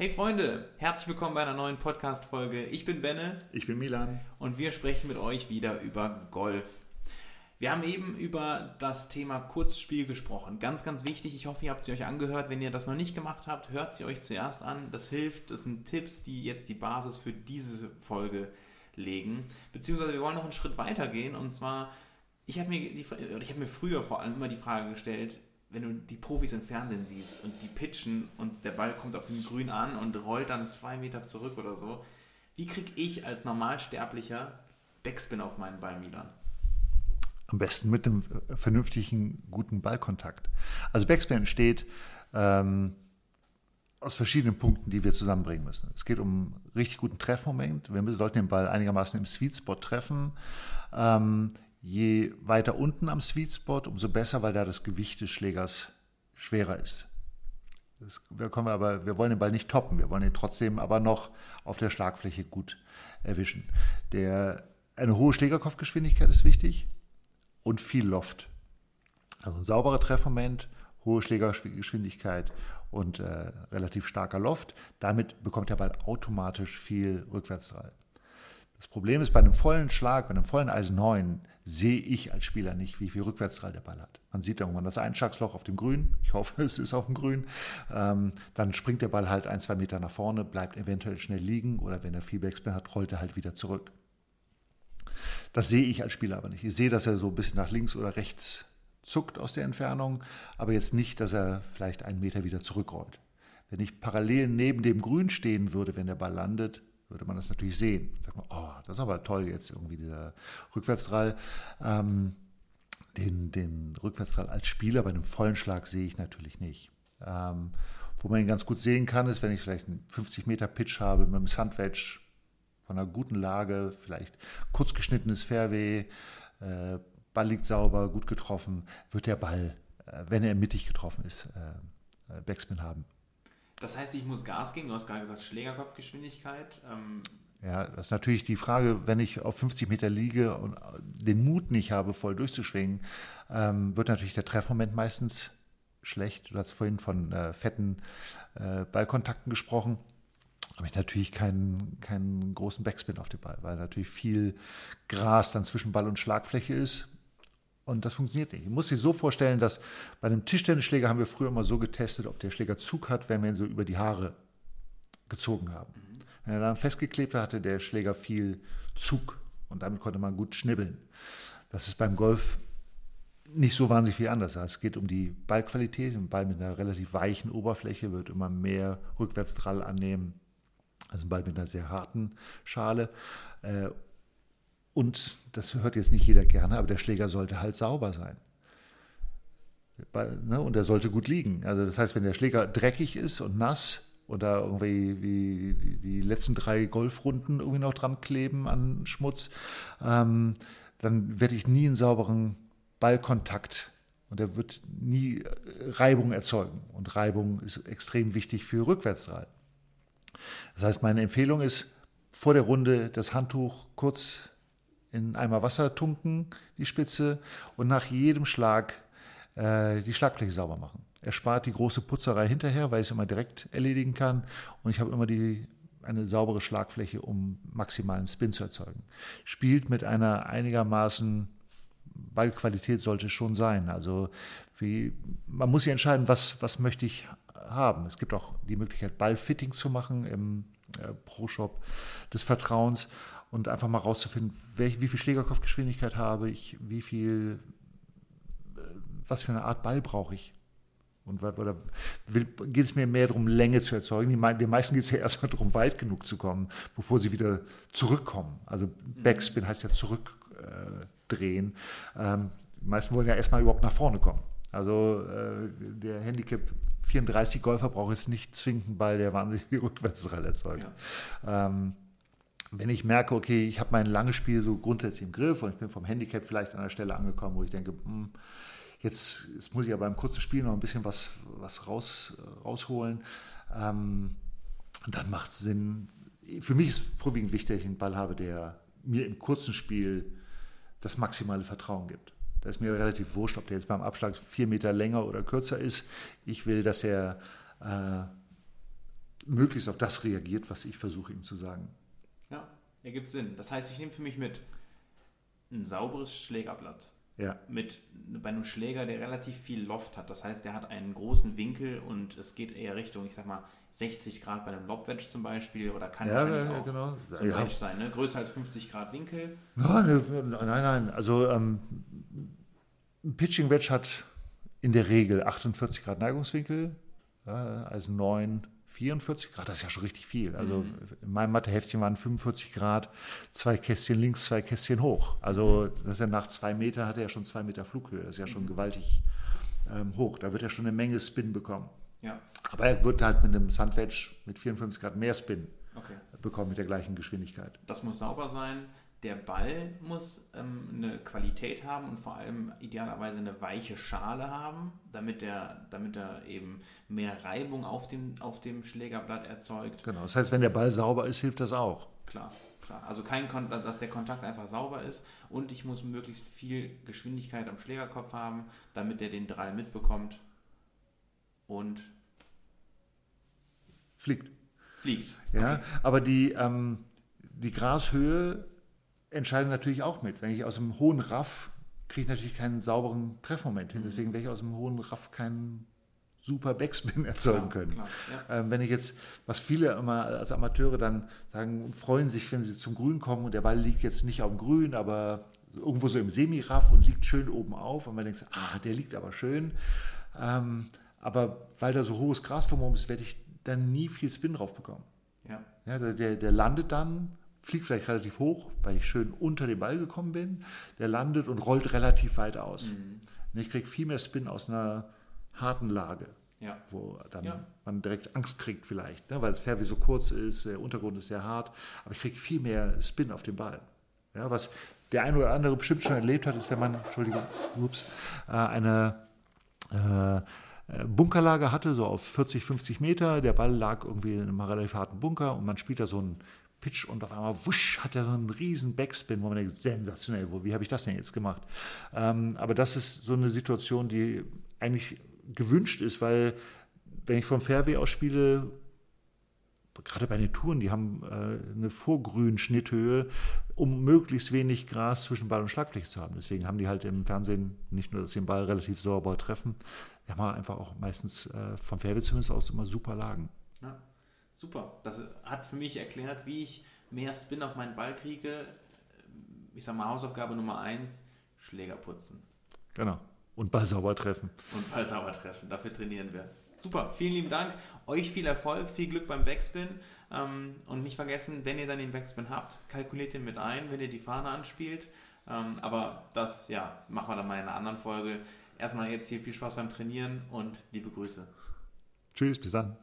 Hey Freunde, herzlich willkommen bei einer neuen Podcast-Folge. Ich bin Benne. Ich bin Milan. Und wir sprechen mit euch wieder über Golf. Wir haben eben über das Thema Kurzspiel gesprochen. Ganz, ganz wichtig. Ich hoffe, ihr habt sie euch angehört. Wenn ihr das noch nicht gemacht habt, hört sie euch zuerst an. Das hilft. Das sind Tipps, die jetzt die Basis für diese Folge legen. Beziehungsweise wir wollen noch einen Schritt weiter gehen. Und zwar, ich habe mir, hab mir früher vor allem immer die Frage gestellt, wenn du die Profis im Fernsehen siehst und die pitchen und der Ball kommt auf dem Grün an und rollt dann zwei Meter zurück oder so, wie kriege ich als Normalsterblicher Backspin auf meinen Ball, Milan? Am besten mit einem vernünftigen, guten Ballkontakt. Also Backspin entsteht ähm, aus verschiedenen Punkten, die wir zusammenbringen müssen. Es geht um richtig guten Treffmoment. Wir sollten den Ball einigermaßen im Sweet Spot treffen. Ähm, Je weiter unten am Sweet Spot, umso besser, weil da das Gewicht des Schlägers schwerer ist. Das, wir, wir, aber, wir wollen den Ball nicht toppen, wir wollen ihn trotzdem aber noch auf der Schlagfläche gut erwischen. Der, eine hohe Schlägerkopfgeschwindigkeit ist wichtig und viel Loft. Also ein sauberer Treffmoment, hohe Schlägergeschwindigkeit und äh, relativ starker Loft. Damit bekommt der Ball automatisch viel Rückwärtsdrall. Das Problem ist, bei einem vollen Schlag, bei einem vollen Eisen 9, sehe ich als Spieler nicht, wie viel Rückwärtsdrall der Ball hat. Man sieht irgendwann das Einschlagsloch auf dem Grün. Ich hoffe, es ist auf dem Grün. Ähm, dann springt der Ball halt ein, zwei Meter nach vorne, bleibt eventuell schnell liegen oder wenn er viel Backspin hat, rollt er halt wieder zurück. Das sehe ich als Spieler aber nicht. Ich sehe, dass er so ein bisschen nach links oder rechts zuckt aus der Entfernung, aber jetzt nicht, dass er vielleicht einen Meter wieder zurückrollt. Wenn ich parallel neben dem Grün stehen würde, wenn der Ball landet, würde man das natürlich sehen. Sagt man, oh, das ist aber toll jetzt irgendwie dieser Rückwärtsdrall. Ähm, den, den Rückwärtsdrall als Spieler bei einem vollen Schlag sehe ich natürlich nicht. Ähm, wo man ihn ganz gut sehen kann, ist, wenn ich vielleicht einen 50 Meter Pitch habe mit einem Sandwedge von einer guten Lage, vielleicht kurz geschnittenes Fairway, äh, Ball liegt sauber, gut getroffen, wird der Ball, äh, wenn er mittig getroffen ist, äh, äh Backspin haben. Das heißt, ich muss Gas geben. Du hast gerade gesagt, Schlägerkopfgeschwindigkeit. Ähm ja, das ist natürlich die Frage, wenn ich auf 50 Meter liege und den Mut nicht habe, voll durchzuschwingen, ähm, wird natürlich der Treffmoment meistens schlecht. Du hast vorhin von äh, fetten äh, Ballkontakten gesprochen. Habe ich natürlich keinen, keinen großen Backspin auf den Ball, weil natürlich viel Gras dann zwischen Ball und Schlagfläche ist. Und das funktioniert nicht. Ich muss sich so vorstellen, dass bei einem Tischtennisschläger haben wir früher immer so getestet, ob der Schläger Zug hat, wenn wir ihn so über die Haare gezogen haben. Wenn er dann festgeklebt hat, hatte der Schläger viel Zug und damit konnte man gut schnibbeln. Das ist beim Golf nicht so wahnsinnig viel anders. Es geht um die Ballqualität. Ein Ball mit einer relativ weichen Oberfläche wird immer mehr Rückwärtsdrall annehmen als ein Ball mit einer sehr harten Schale. Und das hört jetzt nicht jeder gerne, aber der Schläger sollte halt sauber sein. Ne, und er sollte gut liegen. Also das heißt, wenn der Schläger dreckig ist und nass oder irgendwie wie die letzten drei Golfrunden irgendwie noch dran kleben an Schmutz, ähm, dann werde ich nie einen sauberen Ballkontakt und er wird nie äh, Reibung erzeugen. Und Reibung ist extrem wichtig für Rückwärtsdrall. Das heißt, meine Empfehlung ist, vor der Runde das Handtuch kurz in Eimer Wasser tunken, die Spitze, und nach jedem Schlag äh, die Schlagfläche sauber machen. Er spart die große Putzerei hinterher, weil ich es immer direkt erledigen kann. Und ich habe immer die, eine saubere Schlagfläche, um maximalen Spin zu erzeugen. Spielt mit einer einigermaßen Ballqualität sollte schon sein. Also wie, man muss sich entscheiden, was, was möchte ich haben. Es gibt auch die Möglichkeit, Ballfitting zu machen im äh, Pro-Shop des Vertrauens und einfach mal rauszufinden, welch, wie viel Schlägerkopfgeschwindigkeit habe ich, wie viel, äh, was für eine Art Ball brauche ich. Und oder will, geht es mir mehr darum, Länge zu erzeugen? Die, den meisten geht es ja erstmal darum, weit genug zu kommen, bevor sie wieder zurückkommen. Also mhm. Backspin heißt ja zurückdrehen. Äh, ähm, die meisten wollen ja erstmal überhaupt nach vorne kommen. Also äh, der Handicap 34 Golfer braucht jetzt nicht zwingend Ball, der wahnsinnig viel Rückwärtsdrall erzeugt. Ja. Ähm, wenn ich merke, okay, ich habe mein langes Spiel so grundsätzlich im Griff und ich bin vom Handicap vielleicht an der Stelle angekommen, wo ich denke, hm, jetzt, jetzt, muss ich aber im kurzen Spiel noch ein bisschen was, was raus, rausholen, ähm, dann macht es Sinn. Für mich ist vorwiegend wichtig, dass ich einen Ball habe, der mir im kurzen Spiel das maximale Vertrauen gibt. Da ist mir relativ wurscht, ob der jetzt beim Abschlag vier Meter länger oder kürzer ist. Ich will, dass er äh, möglichst auf das reagiert, was ich versuche ihm zu sagen. Ergibt Sinn. Das heißt, ich nehme für mich mit ein sauberes Schlägerblatt. Ja. Mit, bei einem Schläger, der relativ viel Loft hat. Das heißt, der hat einen großen Winkel und es geht eher Richtung, ich sag mal, 60 Grad bei einem Lobwedge zum Beispiel oder kann Ja, ja, auch genau. so ein Ja. Wedge sein, ne? größer als 50 Grad Winkel. Ja, ne, nein, nein. Also ähm, ein Pitching Wedge hat in der Regel 48 Grad Neigungswinkel, ja, also 9, 44 Grad, das ist ja schon richtig viel. Also in meinem Matheheftchen waren 45 Grad, zwei Kästchen links, zwei Kästchen hoch. Also das ist ja nach zwei Metern hat er ja schon zwei Meter Flughöhe. Das ist ja schon gewaltig ähm, hoch. Da wird er schon eine Menge Spin bekommen. Ja, Aber er wird halt mit einem Sandwedge mit 54 Grad mehr Spin okay. bekommen mit der gleichen Geschwindigkeit. Das muss sauber sein. Der Ball muss ähm, eine Qualität haben und vor allem idealerweise eine weiche Schale haben, damit er, damit er eben mehr Reibung auf dem, auf dem Schlägerblatt erzeugt. Genau. Das heißt, wenn der Ball sauber ist, hilft das auch. Klar, klar. Also kein Kon dass der Kontakt einfach sauber ist und ich muss möglichst viel Geschwindigkeit am Schlägerkopf haben, damit er den Drall mitbekommt und Fliegt. fliegt. Ja, aber die, ähm, die Grashöhe entscheidet natürlich auch mit. Wenn ich aus dem hohen Raff kriege ich natürlich keinen sauberen Treffmoment hin. Deswegen werde ich aus dem hohen Raff keinen super Backspin erzeugen Klar, können. klar, ja. Ähm, wenn ich jetzt, was viele immer als Amateure dann sagen, freuen sich, wenn sie zum Grün kommen und der Ball liegt jetzt nicht auf dem Grün, aber irgendwo so im Semiraff und liegt schön oben auf und man denkt, ah, der liegt aber schön. Ähm, aber weil da so hohes Gras drumherum ist, werde ich dann nie viel Spin drauf bekommen. Ja, Ja, der, der landet dann, fliegt vielleicht relativ hoch, weil ich schön unter den Ball gekommen bin. Der landet und rollt relativ weit aus. Mhm. Und ich kriege viel mehr Spin aus einer harten Lage, ja, wo dann Ja. man direkt Angst kriegt vielleicht, ne, weil das Fairway so kurz ist, der Untergrund ist sehr hart, aber ich kriege viel mehr Spin auf den Ball. Ja, was der eine oder andere bestimmt schon erlebt hat, ist, wenn man, Entschuldigung, ups, äh, eine äh, äh, Bunkerlage hatte, so auf 40, 50 Meter. Der Ball lag irgendwie in einem relativ harten Bunker und man spielt da so einen Pitch und auf einmal wusch, hat er so einen riesen Backspin, wo man denkt, sensationell, wo, wie habe ich das denn jetzt gemacht? Ähm, aber das ist so eine Situation, die eigentlich gewünscht ist, weil wenn ich vom Fairway aus spiele, gerade bei den Touren, die haben äh, eine Vorgrün-Schnitthöhe, um möglichst wenig Gras zwischen Ball und Schlagfläche zu haben. Deswegen haben die halt im Fernsehen nicht nur, dass sie den Ball relativ sauber treffen, die haben einfach auch meistens äh, vom Fairway zumindest aus immer super Lagen. ja. Super. Das hat für mich erklärt, wie ich mehr Spin auf meinen Ball kriege. Ich sag mal, Hausaufgabe Nummer eins: Schläger putzen Genau. Und Ball sauber treffen. und Ball sauber treffen. Dafür trainieren wir. Super, vielen lieben Dank. Euch viel Erfolg, viel Glück beim Backspin. Ähm, und nicht vergessen, wenn ihr dann den Backspin habt, kalkuliert den mit ein, wenn ihr die Fahne anspielt. Ähm, aber das, ja, machen wir dann mal in einer anderen Folge. Erstmal jetzt hier viel Spaß beim Trainieren und liebe Grüße. Tschüss, bis dann.